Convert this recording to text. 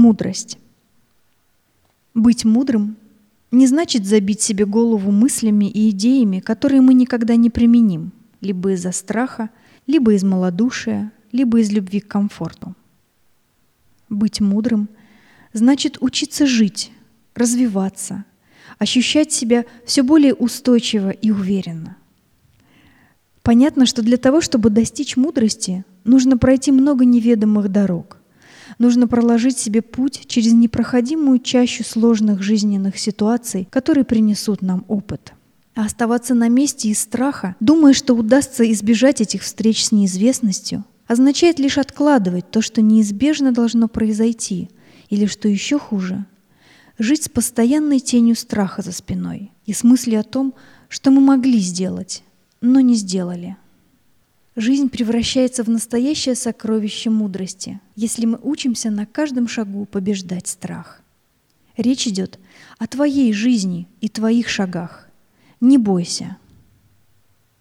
Мудрость. Быть мудрым не значит забить себе голову мыслями и идеями, которые мы никогда не применим, либо из-за страха, либо из малодушия, либо из любви к комфорту. Быть мудрым значит учиться жить, развиваться, ощущать себя все более устойчиво и уверенно. Понятно, что для того, чтобы достичь мудрости, нужно пройти много неведомых дорог. Нужно проложить себе путь через непроходимую чащу сложных жизненных ситуаций, которые принесут нам опыт. А оставаться на месте из страха, думая, что удастся избежать этих встреч с неизвестностью, означает лишь откладывать то, что неизбежно должно произойти, или, что еще хуже, жить с постоянной тенью страха за спиной и с мыслью о том, что мы могли сделать, но не сделали. Жизнь превращается в настоящее сокровище мудрости, если мы учимся на каждом шагу побеждать страх. Речь идет о твоей жизни и твоих шагах. Не бойся –